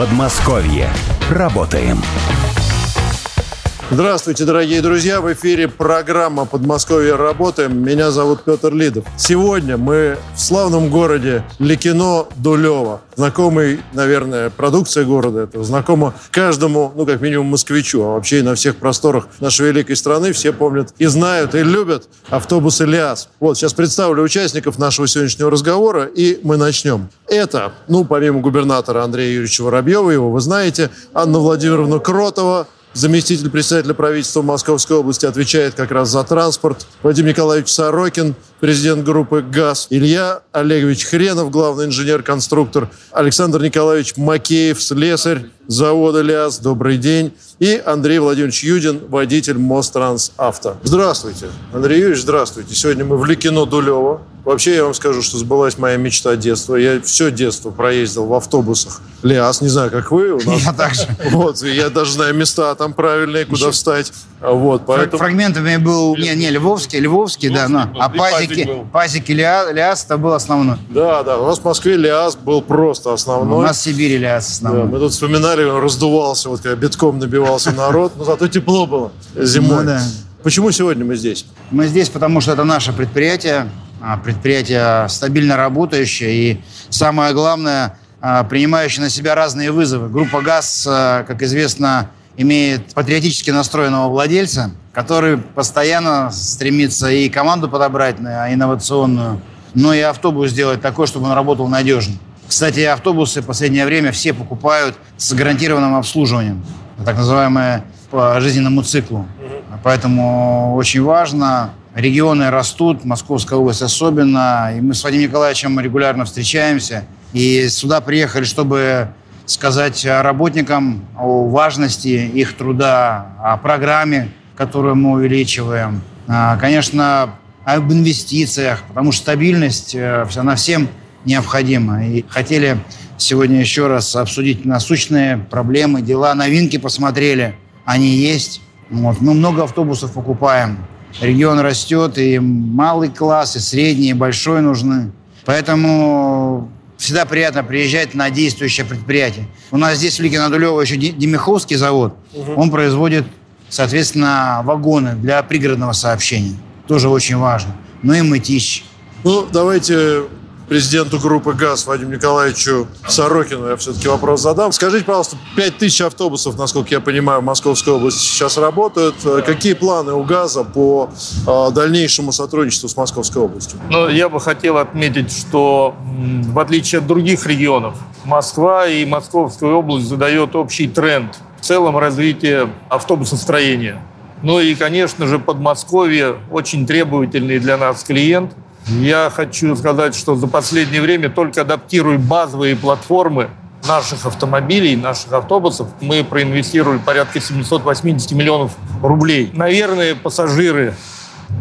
Подмосковье. Работаем. Здравствуйте, дорогие друзья! В эфире программа «Подмосковье работаем». Меня зовут Петр Лидов. Сегодня мы в славном городе Ликино Дулево. Знакомый, наверное, продукция города это знакомо каждому, ну, как минимум, москвичу, а вообще и на всех просторах нашей великой страны все помнят и знают, и любят автобус «Ильяс». Вот, сейчас представлю участников нашего сегодняшнего разговора, и мы начнем. Это, ну, помимо губернатора Андрея Юрьевича Воробьева, его вы знаете, Анна Владимировна Кротова, Заместитель председателя правительства Московской области отвечает как раз за транспорт. Вадим Николаевич Сорокин, президент группы ГАЗ. Илья Олегович Хренов, главный инженер-конструктор. Александр Николаевич Макеев, слесарь завода ЛиАЗ. Добрый день. И Андрей Владимирович Юдин, водитель Мострансавто. Здравствуйте. Андрей Юрьевич, здравствуйте. Сегодня мы в Ликино Дулево. Вообще, я вам скажу, что сбылась моя мечта детства. Я все детство проездил в автобусах. ЛиАЗ, не знаю, как вы. У нас... Я также. Вот, я даже знаю места там правильные, куда Еще... встать. Вот, поэтому... Фрагментами был, не, не, Львовский, Львовский, да, но, пазики, пазики Лиаз, Лиаз это был основной. Да, да, у нас в Москве Лиаз был просто основной. У нас в Сибири Лиаз основной. Да, мы тут вспоминали, раздувался, вот когда битком набивался народ, но зато тепло было зимой. Ну, да. Почему сегодня мы здесь? Мы здесь, потому что это наше предприятие, а, предприятие стабильно работающее и, самое главное, а, принимающее на себя разные вызовы. Группа ГАЗ, а, как известно, имеет патриотически настроенного владельца, который постоянно стремится и команду подобрать инновационную, но и автобус сделать такой, чтобы он работал надежно. Кстати, автобусы в последнее время все покупают с гарантированным обслуживанием, так называемое по жизненному циклу. Поэтому очень важно. Регионы растут, Московская область особенно. И мы с Вадимом Николаевичем регулярно встречаемся. И сюда приехали, чтобы сказать работникам о важности их труда, о программе, которую мы увеличиваем. А, конечно, об инвестициях, потому что стабильность, э, она всем необходима. И хотели сегодня еще раз обсудить насущные проблемы, дела, новинки посмотрели. Они есть. Вот. Мы много автобусов покупаем. Регион растет, и малый класс, и средний, и большой нужны. Поэтому всегда приятно приезжать на действующее предприятие. У нас здесь в Ликино Дулево еще Демиховский завод. Угу. Он производит, соответственно, вагоны для пригородного сообщения. Тоже очень важно. Ну и мытищ. Ну, давайте президенту группы ГАЗ Вадиму Николаевичу Сорокину я все-таки вопрос задам. Скажите, пожалуйста, 5 тысяч автобусов, насколько я понимаю, в Московской области сейчас работают. Какие планы у ГАЗа по э, дальнейшему сотрудничеству с Московской областью? Ну, я бы хотел отметить, что в отличие от других регионов, Москва и Московская область задает общий тренд в целом развития автобусостроения. Ну и, конечно же, Подмосковье очень требовательный для нас клиент – я хочу сказать, что за последнее время только адаптируя базовые платформы наших автомобилей, наших автобусов, мы проинвестировали порядка 780 миллионов рублей. Наверное, пассажиры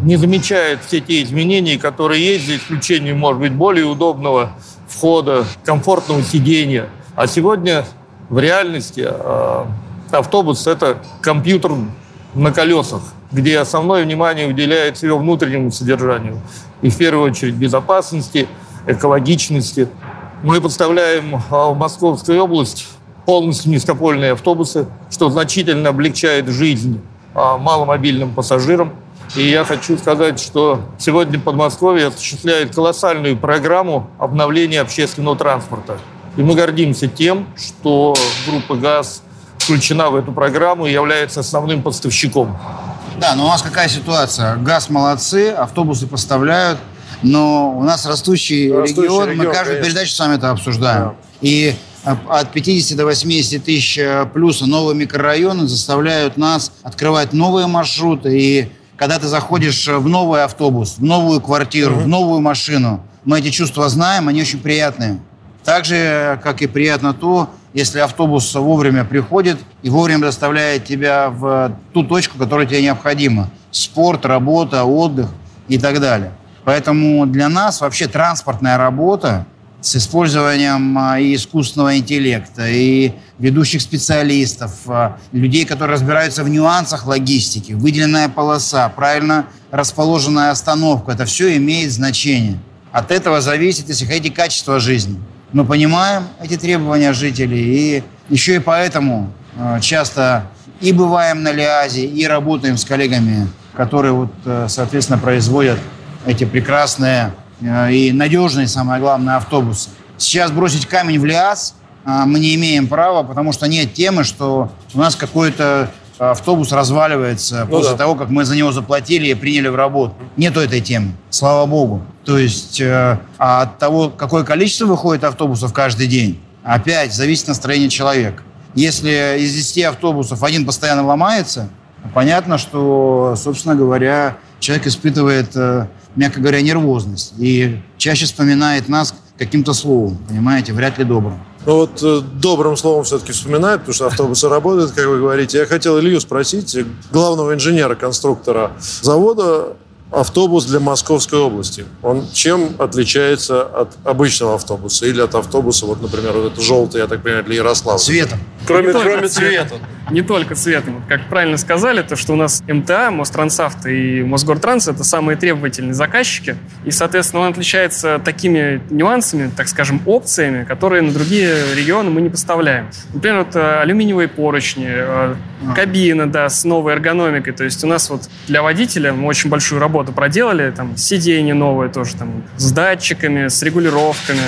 не замечают все те изменения, которые есть, за исключением, может быть, более удобного входа, комфортного сидения. А сегодня в реальности э, автобус – это компьютер на колесах, где основное внимание уделяется его внутреннему содержанию и в первую очередь безопасности, экологичности. Мы поставляем а, в Московскую область полностью низкопольные автобусы, что значительно облегчает жизнь а, маломобильным пассажирам. И я хочу сказать, что сегодня Подмосковье осуществляет колоссальную программу обновления общественного транспорта. И мы гордимся тем, что группа ГАЗ включена в эту программу и является основным поставщиком. Да, но у нас какая ситуация? ГАЗ молодцы, автобусы поставляют, но у нас растущий, растущий регион, регион, мы каждую конечно. передачу с вами это обсуждаем. Да. И от 50 до 80 тысяч э, плюса новые микрорайоны заставляют нас открывать новые маршруты. И когда ты заходишь в новый автобус, в новую квартиру, угу. в новую машину, мы эти чувства знаем, они очень приятные. Так же, как и приятно то, если автобус вовремя приходит и вовремя доставляет тебя в ту точку, которая тебе необходима. Спорт, работа, отдых и так далее. Поэтому для нас вообще транспортная работа с использованием а, и искусственного интеллекта, и ведущих специалистов, а, людей, которые разбираются в нюансах логистики, выделенная полоса, правильно расположенная остановка, это все имеет значение. От этого зависит, если хотите, качество жизни. Мы понимаем эти требования жителей и Еще и поэтому э, часто и бываем на Лиазе, и работаем с коллегами, которые, вот, э, соответственно, производят эти прекрасные э, и надежные, самое главное, автобусы. Сейчас бросить камень в Лиаз мы не имеем права, потому что нет темы, что у нас какой-то автобус разваливается ну после да. того, как мы за него заплатили и приняли в работу. Нету этой темы, слава богу. То есть э, а от того, какое количество выходит автобусов каждый день, опять зависит настроение человека. Если из 10 автобусов один постоянно ломается, понятно, что, собственно говоря, человек испытывает, э, мягко говоря, нервозность и чаще вспоминает нас каким-то словом, понимаете, вряд ли добрым. Ну вот э, добрым словом все-таки вспоминают, потому что автобусы работают, как вы говорите. Я хотел Илью спросить, главного инженера-конструктора завода, автобус для Московской области. Он чем отличается от обычного автобуса или от автобуса, вот, например, вот это желтый, я так понимаю, для Ярослава? Цветом. Кроме, кроме цвета. Не только цветом. Как правильно сказали, то, что у нас МТА, Мострансавт и Мосгортранс – это самые требовательные заказчики. И, соответственно, он отличается такими нюансами, так скажем, опциями, которые на другие регионы мы не поставляем. Например, вот э, алюминиевые поручни, э, а. кабина, да, с новой эргономикой. То есть у нас вот для водителя мы очень большую работу проделали, там сиденье новое тоже, там, с датчиками, с регулировками.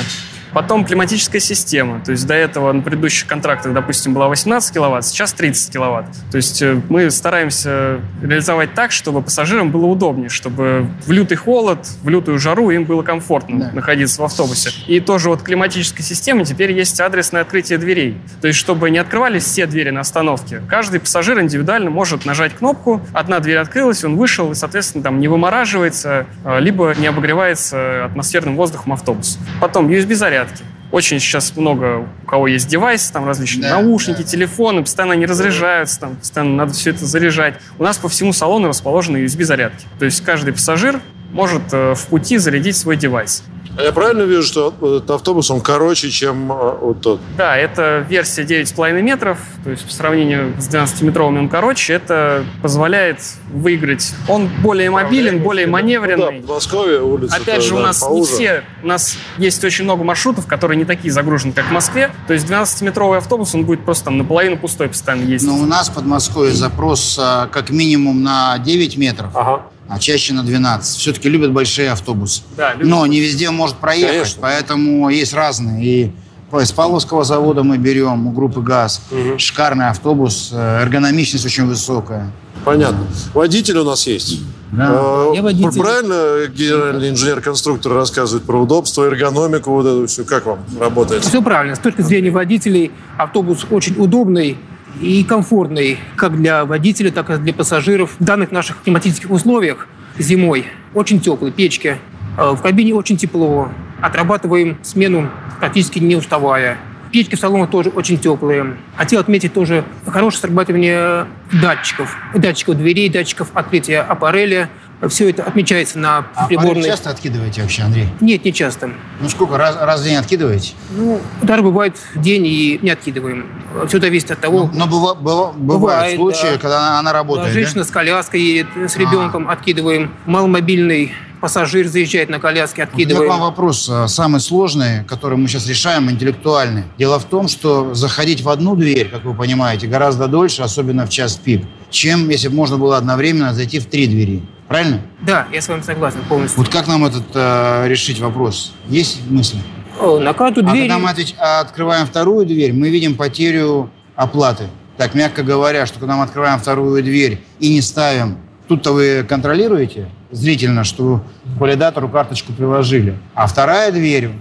Потом климатическая система. То есть до этого на предыдущих контрактах, допустим, была 18 киловатт, сейчас 30 киловатт. То есть э, мы стараемся реализовать так, чтобы пассажирам было удобнее, чтобы в лютый холод, в лютую жару им было комфортно да. находиться в автобусе. И тоже вот климатической системы теперь есть адресное открытие дверей. То есть чтобы не открывались все двери на остановке, каждый пассажир индивидуально может нажать кнопку, одна дверь открылась, он вышел и, соответственно, там не вымораживается, а, либо не обогревается атмосферным воздухом автобус. Потом USB-заряд зарядки. Очень сейчас много у кого есть девайсы, там различные да, наушники, да. телефоны, постоянно они разряжаются, там постоянно надо все это заряжать. У нас по всему салону расположены USB-зарядки. То есть каждый пассажир может э, в пути зарядить свой девайс. А я правильно вижу, что этот автобус, он короче, чем э, вот тот? Да, это версия 9,5 метров, то есть по сравнению с 12-метровыми он короче. Это позволяет выиграть. Он более мобилен, более маневренный. Ну, да, Подмосковье, улица. Опять же, у нас поуже. не все, у нас есть очень много маршрутов, которые не такие загружены, как в Москве. То есть 12-метровый автобус, он будет просто там наполовину пустой постоянно ездить. Но у нас в Подмосковье запрос а, как минимум на 9 метров. Ага а чаще на 12. Все-таки любят большие автобусы. Да, любят. Но не везде может проехать, Конечно. поэтому есть разные. И с Павловского завода мы берем у группы ГАЗ. Угу. Шикарный автобус, э, эргономичность очень высокая. Понятно. Водитель у нас есть. Да. А, Я водитель. Правильно генеральный инженер-конструктор рассказывает про удобство, эргономику, вот это все. Как вам работает? Все правильно. С точки зрения водителей автобус очень удобный, и комфортный как для водителя, так и для пассажиров в данных наших климатических условиях зимой. Очень теплые печки, э, в кабине очень тепло, отрабатываем смену практически не уставая. Печки в салонах тоже очень теплые. Хотел отметить тоже хорошее срабатывание датчиков. Датчиков дверей, датчиков открытия аппареля. Все это отмечается на а приборной... А часто откидываете вообще, Андрей? Нет, не часто. Ну сколько? Раз, раз в день откидываете? Ну, даже бывает день и не откидываем. Все зависит от того... Но, но быва, быва, бывают бывает, случаи, да. когда она, она работает, да, Женщина да? с коляской едет, с ребенком а. откидываем. Маломобильный пассажир заезжает на коляске, откидываем. Вот вам вопрос а, самый сложный, который мы сейчас решаем, интеллектуальный. Дело в том, что заходить в одну дверь, как вы понимаете, гораздо дольше, особенно в час пик, чем если бы можно было одновременно зайти в три двери. Правильно? Да, я с вами согласен полностью. Вот как нам этот э, решить вопрос? Есть мысли? О, на карту двери... А когда мы отвеч... открываем вторую дверь, мы видим потерю оплаты. Так, мягко говоря, что когда мы открываем вторую дверь и не ставим, тут-то вы контролируете зрительно, что к валидатору карточку приложили. А вторая дверь,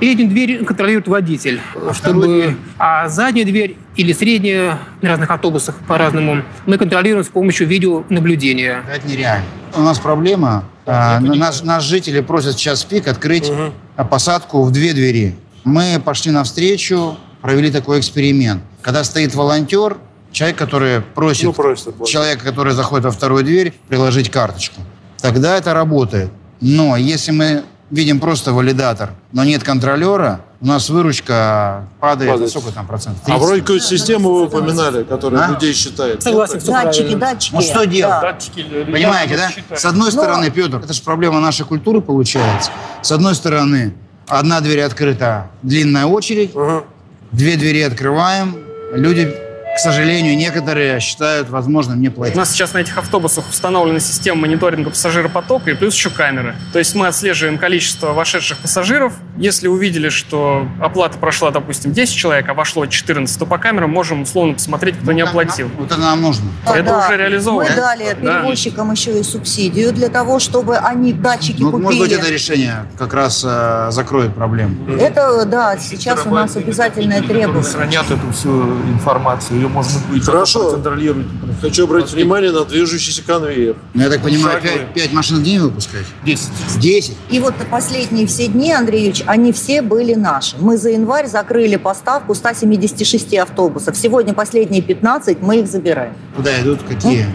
переднюю дверь контролирует водитель, а чтобы, а заднюю дверь или среднюю на разных автобусах по-разному мы контролируем с помощью видеонаблюдения. Это нереально. У нас проблема. А, нас, нас жители просят в час пик открыть угу. посадку в две двери. Мы пошли навстречу, провели такой эксперимент. Когда стоит волонтер, человек, который просит, ну, просит человека, который заходит во вторую дверь, приложить карточку. Тогда это работает. Но если мы видим просто валидатор, но нет контролера, у нас выручка падает, падает. сколько там процентов? 30? А вроде какую-то систему вы упоминали, которая а? людей считает. Согласен, все Датчики, правильно. датчики. Ну что делать? Да. Датчики, Понимаете, да? Считают. С одной но... стороны, Петр, это же проблема нашей культуры получается. С одной стороны, одна дверь открыта, длинная очередь, угу. две двери открываем, люди к сожалению, некоторые считают возможным не платить. У нас сейчас на этих автобусах установлена система мониторинга пассажиропотока и плюс еще камеры. То есть мы отслеживаем количество вошедших пассажиров. Если увидели, что оплата прошла, допустим, 10 человек, а вошло 14, то по камерам можем условно посмотреть, кто не оплатил. Вот это нам нужно. Это Да. уже реализовано. Мы дали Да. перевозчикам еще и субсидию для того, чтобы они датчики Ну, купили. может быть, это решение как раз э, закроет проблему. Это, да, сейчас у нас обязательное требование. Хранят эту всю информацию, ее можно будет Хорошо. контролировать. Хочу обратить внимание на движущийся конвейер. Ну, я так понимаю, Шаговые. 5, 5 машин в день выпускать? 10. 10? И вот последние все дни, Андрей Юрьевич, они все были наши. Мы за январь закрыли поставку 176 автобусов. Сегодня последние 15 мы их забираем. Куда идут? Какие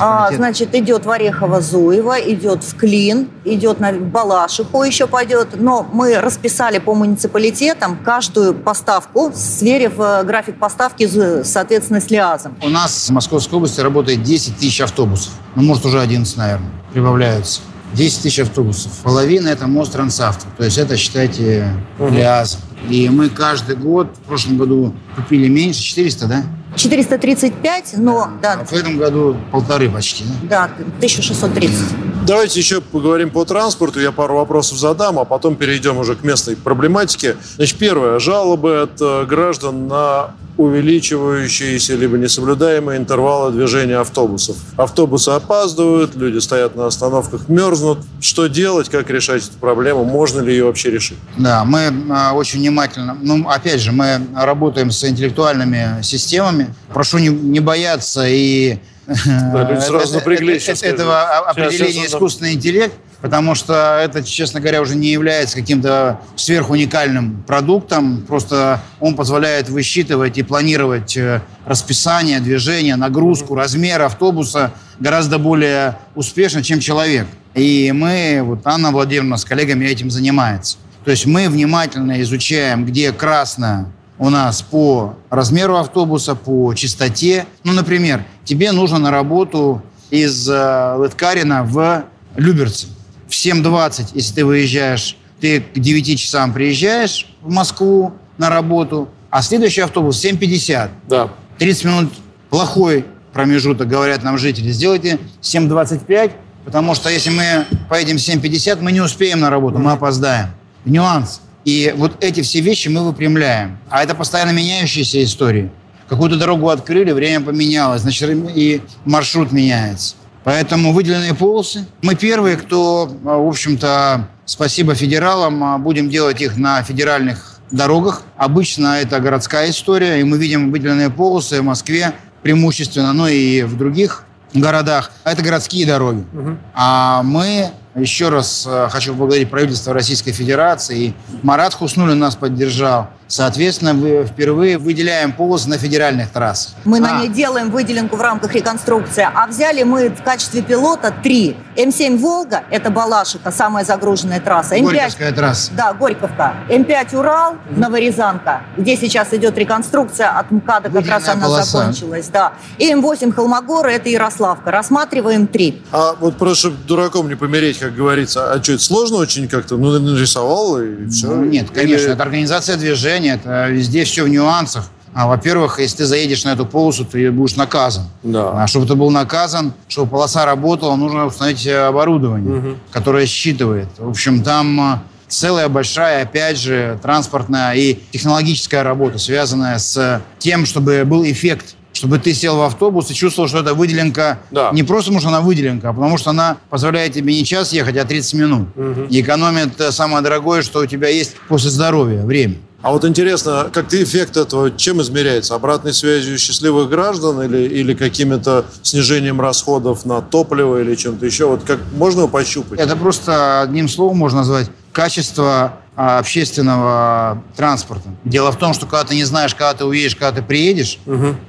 А, значит, идет в Орехово-Зуево, идет в Клин, идет на Балашиху еще пойдет. Но мы расписали по муниципалитетам каждую поставку, сверив э, график поставки, з- соответственно, с ЛИАЗом. У нас в Московской области работает 10 тысяч автобусов. Ну, может, уже 11, наверное, прибавляются. 10 тысяч автобусов. Половина – это мост Трансавто. То есть это, считайте, ЛиАЗ. И мы каждый год, в прошлом году купили меньше, 400, да? 435, но, А да, в этом году полторы почти, да? да, 1630. Давайте еще поговорим по транспорту. Я пару вопросов задам, а потом перейдем уже к местной проблематике. Значит, первое. Жалобы от э, граждан на увеличивающиеся либо несоблюдаемые интервалы движения автобусов. Автобусы опаздывают, люди стоят на остановках, мерзнут. Что делать, как решать эту проблему? Можно ли ее вообще решить? Да, мы а, очень внимательно, ну, опять же, мы работаем с интеллектуальными системами. Прошу не, не бояться и Да, люди сразу напряглись, сейчас этого определения искусственный интеллект, потому что это, честно говоря, уже не является каким-то сверхуникальным продуктом. Просто он позволяет высчитывать и планировать э, расписание движения, нагрузку, размер автобуса гораздо более успешно, чем человек. И мы, вот Анна Владимировна с коллегами этим занимается. То есть мы внимательно изучаем, где красное у нас по размеру автобуса, по частоте. Ну, например, тебе нужно на работу из э, Лыткарина в Люберцы. В 7.20, если ты выезжаешь, ты к 9 часам приезжаешь в Москву на работу, а следующий автобус в 7.50. Да. 30 минут плохой промежуток, говорят нам жители. Сделайте 7.25, потому что если мы поедем в 7.50, мы не успеем на работу, мы опоздаем. Нюанс. И вот эти все вещи мы выпрямляем. А это постоянно меняющиеся истории. Какую-то дорогу открыли, время поменялось, значит, и маршрут меняется. Поэтому выделенные полосы. Мы первые, кто, а, в общем-то, спасибо федералам, а, будем делать их на федеральных дорогах. Обычно это городская история, и мы видим выделенные полосы в Москве преимущественно, но и в других городах. Это городские дороги. А мы, еще раз э, хочу поблагодарить правительство Российской Федерации. И Марат Хуснулин нас поддержал. Соответственно, мы впервые выделяем полосы на федеральных трассах. Мы А, на ней делаем выделенку в рамках реконструкции, а взяли мы в качестве пилота три. М7 «Волга» — это Балашиха, самая загруженная трасса. М5 Горьковская трасса. Да, Горьковка. М5 «Урал», Новорязанка, где сейчас идет реконструкция от МКАДа, как раз Выделенная она полоса. закончилась. Да. И М8 «Холмогоры» — это Ярославка. Рассматриваем три. А вот просто, чтобы дураком не помереть, как говорится, а что, это сложно очень как-то? Ну, нарисовал и все? Ну, нет, конечно, это организация движения, это везде все в нюансах. А, во-первых, если ты заедешь на эту полосу, ты будешь наказан. Да. А чтобы ты был наказан, чтобы полоса работала, нужно установить э, оборудование, которое считывает. В общем, там э, целая большая, опять же, транспортная и технологическая работа, связанная с тем, чтобы был эффект чтобы ты сел в автобус и чувствовал, что эта выделенка Да. не просто, потому что она выделенка, а потому что она позволяет тебе не час ехать, а 30 минут. И экономит э, самое дорогое, что у тебя есть после здоровья, время. А вот интересно, как эффект этого чем измеряется? Обратной связью счастливых граждан или, или каким-то снижением расходов на топливо или чем-то еще? Вот как можно его пощупать? Это просто одним словом можно назвать качество общественного транспорта. Дело в том, что когда ты не знаешь, когда ты уедешь, когда ты приедешь,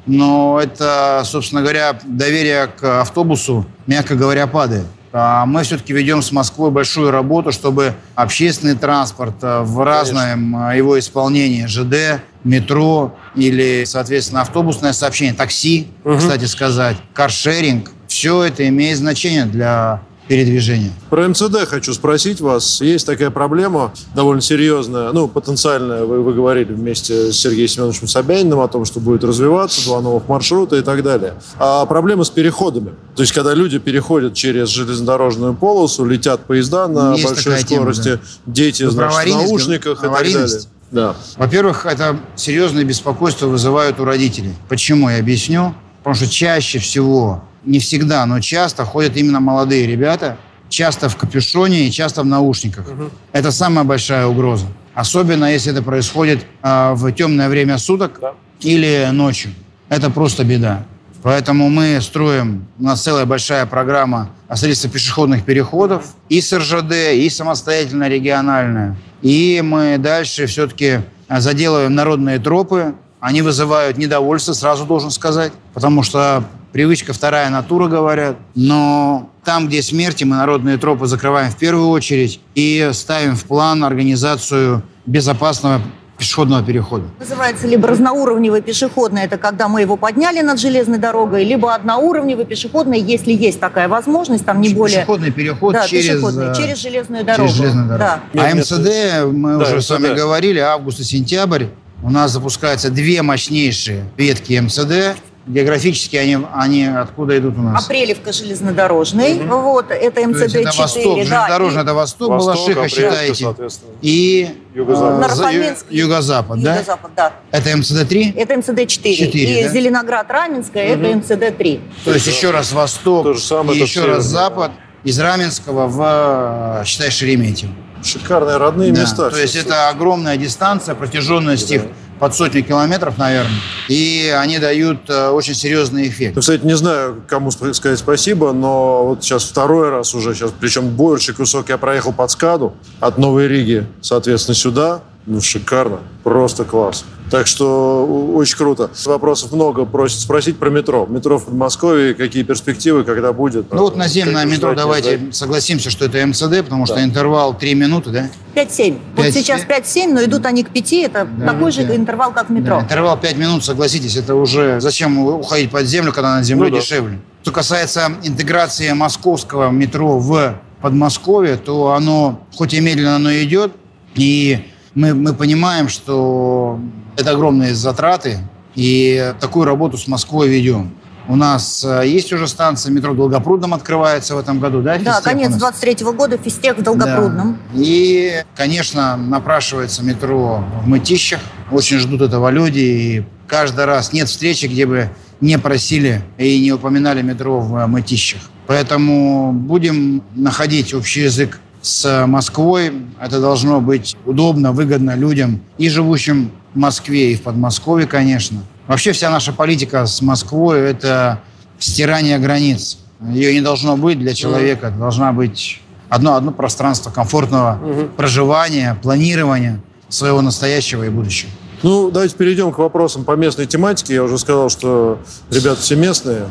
но это, собственно говоря, доверие к автобусу, мягко говоря, падает. А Мы все-таки ведем с Москвой большую работу, чтобы общественный транспорт а, в разном а, его исполнении, ЖД, метро или, соответственно, автобусное сообщение, такси, кстати сказать, каршеринг, все это имеет значение для передвижения. Про МЦД хочу спросить вас. Есть такая проблема довольно серьезная, ну, потенциальная, вы, вы говорили вместе с Сергеем Семеновичем Собяниным о том, что будет развиваться, два новых маршрута и так далее. А проблема с переходами. То есть, когда люди переходят через железнодорожную полосу, летят поезда на Есть большой такая тема, скорости, да. дети, про значит, в наушниках и так далее. Да. Во-первых, это серьезное беспокойство вызывают у родителей. Почему, я объясню. Потому что чаще всего, не всегда, но часто ходят именно молодые ребята, часто в капюшоне и часто в наушниках. Это самая большая угроза. Особенно, если это происходит а, в темное время суток или ночью. Это просто беда. Поэтому мы строим, у нас целая большая программа о строительстве пешеходных переходов и с РЖД, и самостоятельно региональная. И мы дальше все-таки заделываем народные тропы. Они вызывают недовольство, сразу должен сказать, потому что привычка вторая натура, говорят. Но там, где смерти, мы народные тропы закрываем в первую очередь и ставим в план организацию безопасного пешеходного перехода. Называется либо разноуровневый пешеходный, это когда мы его подняли над железной дорогой, либо одноуровневый пешеходный, если есть такая возможность, там не более... Пешеходный переход Да, через, пешеходный, э, через железную дорогу. через железную дорогу. Да. А МЦД, мы Да, уже с вами МЦД. говорили, август и сентябрь. У нас запускаются две мощнейшие ветки МЦД. Географически они, они откуда идут у нас? Апрелевка железнодорожный, вот, это То есть МЦД-4. это восток, да, железнодорожный и это восток, Восток, Балашиха, считаете. соответственно. И Юго-запад. э, за- Нарфоменск. ю- юго-запад, да? Юго-запад, да. Это МЦД-3? Это МЦД-4. Четыре, и да? Зеленоград-Раменская, это МЦД-3. То есть еще раз восток То же самое, и еще раз запад. Из Раменского в, э, считай, Шереметьево. Шикарные родные Да, места. То есть это огромная дистанция, протяженность их под сотню километров, наверное. И они дают э, очень серьезный эффект. Ну, кстати, не знаю, кому сказать спасибо, но вот сейчас второй раз уже, сейчас, причем больший кусок я проехал под Скаду от Новой Риги, соответственно, сюда. Ну, шикарно. Просто класс. Так что очень круто. Вопросов много. Просят спросить про метро. Метро в Подмосковье, какие перспективы, когда будет. Ну вот наземное метро, ждать, давайте ждать? согласимся, что это МЦД, потому что интервал 3 минуты, да? 5-7. Вот 5-7. сейчас 5-7, но идут они к 5, это такой же да. интервал, как в Да, метро. интервал 5 минут, согласитесь, это уже... Зачем уходить под землю, когда над землей Ну да. дешевле? Что касается интеграции московского метро в Подмосковье, то оно, хоть и медленно, но идет, и мы, мы понимаем, что это огромные затраты, и такую работу с Москвой ведем. У нас э, есть уже станция метро Долгопрудном открывается в этом году, да? Да, Физтех конец нас? 23 года, физтех в Долгопрудном. Да. И, конечно, напрашивается метро в Мытищах. Очень ждут этого люди. И каждый раз нет встречи, где бы не просили и не упоминали метро в Мытищах. Поэтому будем находить общий язык с Москвой. Это должно быть удобно, выгодно людям и живущим в Москве, и в Подмосковье, конечно. Вообще вся наша политика с Москвой – это стирание границ. Ее не должно быть для человека. Это должна быть одно, одно пространство комфортного проживания, планирования своего настоящего и будущего. Ну, давайте перейдем к вопросам по местной тематике. Я уже сказал, что ребята все местные.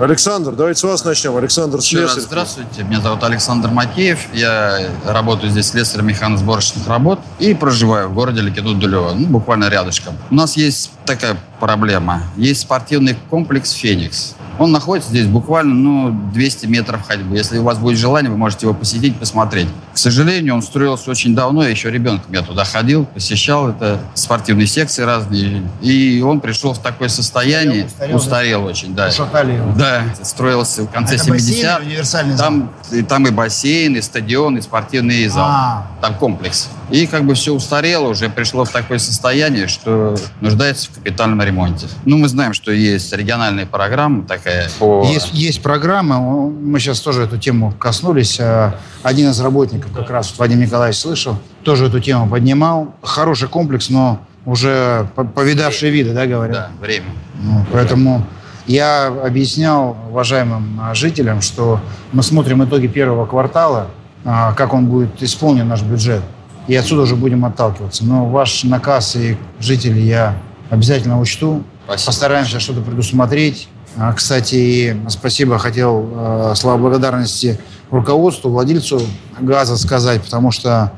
Александр, давайте с вас начнем. Александр Слесарь. здравствуйте, меня зовут Александр Макеев, я работаю здесь слесарем механосборочных работ и проживаю в городе Ликино-Дулево, ну, буквально рядышком. У нас есть такая проблема, есть спортивный комплекс «Феникс». Он находится здесь буквально ну, 200 метров ходьбы. Если у вас будет желание, вы можете его посетить, посмотреть. К сожалению, он строился очень давно, я еще ребенком я туда ходил, посещал это спортивные секции разные. И он пришел в такое состояние, Устарел, устарел, да? очень, да. Ушатали его. Да, строился в конце Это бассейн 70 или универсальный зал? там, и, там и бассейн, и стадион, и спортивный зал. А. Там комплекс. И как бы все устарело, уже пришло в такое состояние, что нуждается в капитальном ремонте. Ну, мы знаем, что есть региональная программа такая по... Есть, есть программа, мы сейчас тоже эту тему коснулись. э, Один из работников, как раз вот Вадим Николаевич слышал, тоже эту тему поднимал. Хороший комплекс, но уже по- повидавшие виды, да, говорят? Да, время. Ну, поэтому я объяснял уважаемым а, жителям, что мы смотрим итоги первого квартала, а, как он будет исполнен наш бюджет, и отсюда уже будем отталкиваться. Но ваш наказ и жители я обязательно учту. Спасибо. Постараемся что-то предусмотреть. А, Кстати, спасибо хотел э, слова благодарности руководству, владельцу газа сказать, потому что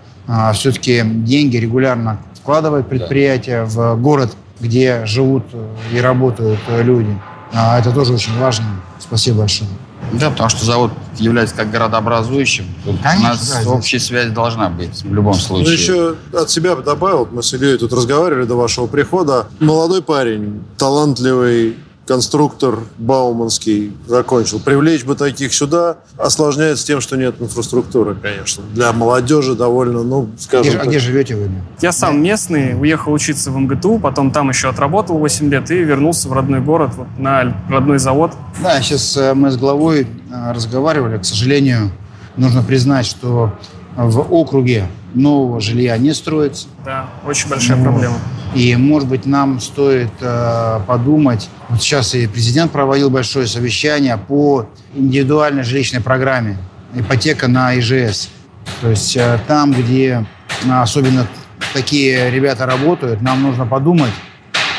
все-таки деньги регулярно вкладывает предприятие в город, где живут э, и работают э, люди. А Это тоже очень важно. Спасибо большое. Да, потому что завод является как городообразующим. Тут Конечно, у нас да, здесь- общая связь должна быть в любом Ну, случае. еще от себя бы добавил, мы с Ильей тут разговаривали до вашего прихода. Молодой парень, талантливый конструктор Бауманский закончил. Привлечь бы таких сюда осложняется тем, что нет инфраструктуры, конечно. Для молодежи довольно, ну, Где, скажем же- а так. где живете вы? Я сам местный, уехал учиться в МГТУ, потом там еще отработал 8 лет и вернулся в родной город, вот, на родной завод. Да, сейчас э, мы с главой э, разговаривали. К сожалению, нужно признать, что в округе нового жилья не строится. Да, очень большая Ну, проблема. И, может быть, нам стоит э, подумать. Вот сейчас и президент проводил большое совещание по индивидуальной жилищной программе ипотека на ИЖС. То есть э, там, где э, особенно такие ребята работают, нам нужно подумать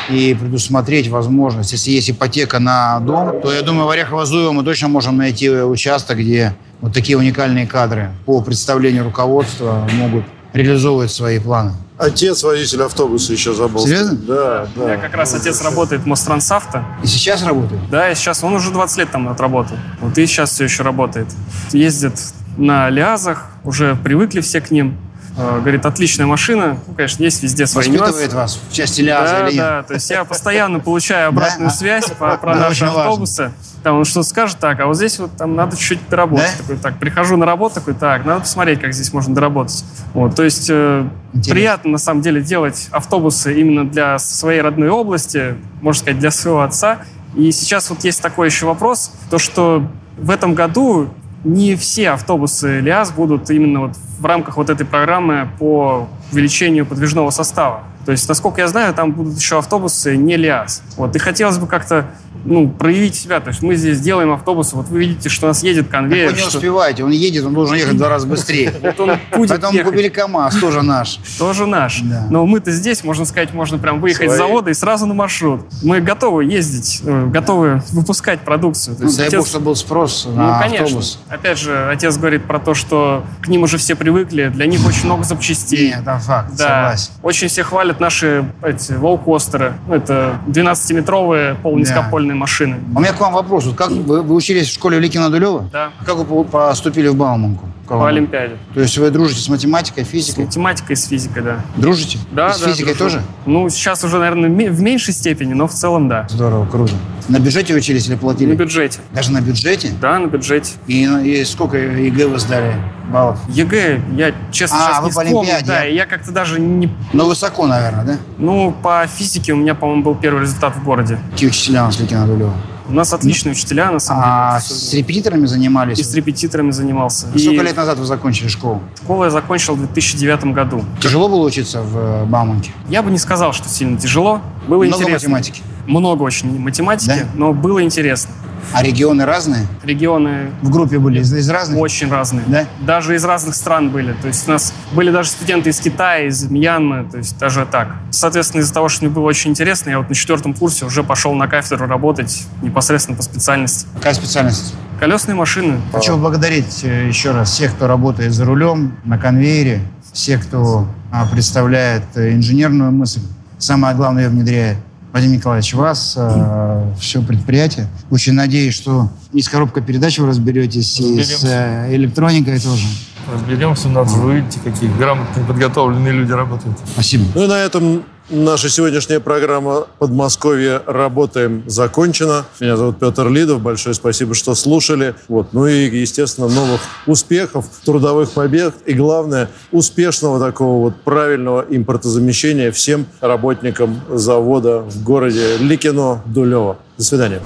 и предусмотреть возможность. Если есть ипотека на дом, то я думаю, в Орехово-Зуево мы точно можем найти участок, где вот такие уникальные кадры по представлению руководства могут реализовывать свои планы. Отец водитель автобуса еще забыл. Серьезно? Да, У меня да. как раз отец работает в Мострансавто. И сейчас работают? Да, и сейчас он уже 20 лет там отработал. Вот и сейчас все еще работает. Ездит на Лиазах, уже привыкли все к ним. Э, Говорит, отличная машина. Ну, конечно, есть везде свои Воспитывает нюансы. вас в части ляза Да, или нет? да, то есть я постоянно получаю обратную Да? связь по- про наши автобусы. Там он что скажет, так, а вот здесь вот там надо чуть-чуть доработать. Да? Такой, так, прихожу на работу, такой, так, надо посмотреть, как здесь можно доработать. Вот, то есть э, Интересно. приятно на самом деле делать автобусы именно для своей родной области, можно сказать, для своего отца. И сейчас вот есть такой еще вопрос, то что в этом году не все автобусы ЛиАЗ будут именно вот в рамках вот этой программы по увеличению подвижного состава. То есть, насколько я знаю, там будут еще автобусы не ЛиАЗ. Вот. И хотелось бы как-то ну, проявить себя. То есть мы здесь делаем автобусы. Вот вы видите, что у нас едет Вы конвейер. не что- успеваете, он едет, он должен ехать в два раза быстрее. Вот он будет Поэтому ехать. купили КАМАЗ, тоже наш. Тоже наш. Да. Но мы-то здесь, можно сказать, можно прям выехать Свои. с завода и сразу на маршрут. Мы готовы ездить, э, готовы выпускать продукцию. То Ну, есть дай отец- бог, чтобы был спрос Ну, на конечно. автобус. Опять же, отец говорит про то, что к ним уже все привыкли, для них очень много запчастей. Нет, это факт, Да, согласен. очень все хвалят наши эти лоукостеры. Ну, это 12-метровые полунизкопольные машины. У меня к вам вопрос. Вот как вы, вы учились в школе Ликина Дулева? Да, Как вы по- поступили в Бауманку? по Олимпиаде. То есть вы дружите с математикой, С физикой? математикой, с физикой, да. Дружите? Да, И с да, физикой дружу. тоже? Ну, сейчас уже, наверное, в меньшей степени, но в целом, да. Здорово, круто. На бюджете учились или На платили? бюджете. Даже на бюджете? Да, на бюджете. И, и сколько ЕГЭ вы сдали баллов? ЕГЭ, я честно А, сейчас вы не по вспомню. Олимпиаде, Да, а? и я как-то даже не... Ну, высоко, наверное, да? Ну, по физике у меня, по-моему, был первый результат в городе. Какие учителя у нас Ликина Дулева? У нас отличные учителя, на самом А деле. с репетиторами занимались? И с репетиторами занимался. Сколько И лет назад вы закончили школу? Школу я закончил в 2009 году. Тяжело было учиться в э, Бауманке? Я бы не сказал, что сильно тяжело. Было Много интересно. математики. Много очень математики, Да? но было интересно. А регионы разные? Регионы В группе были из, из разных? очень разные. Да? Даже из разных стран были. То есть у нас были даже студенты из Китая, из Мьянмы, то есть даже так. Соответственно, из-за того, что мне было очень интересно, я вот на четвертом курсе уже пошел на кафедру работать непосредственно по специальности. Какая специальность? Колесные машины. Хочу поблагодарить э, еще раз всех, кто работает за рулем, на конвейере, всех, кто а, представляет э, инженерную мысль, самое главное, ее внедряет. Вадим Николаевич, вас, э, все предприятие. Очень надеюсь, что и с коробкой передач вы разберетесь, и с Разберемся. э, электроникой тоже. Разберемся, надо же, вы видите, какие грамотные, подготовленные люди работают. Спасибо. Ну и на этом наша сегодняшняя программа «Подмосковье. Работаем» закончена. Меня зовут Петр Лидов. Большое спасибо, что слушали. Вот. Ну и, естественно, новых успехов, трудовых побед и, главное, успешного такого вот правильного импортозамещения всем работникам завода в городе Ликино-Дулево. До свидания.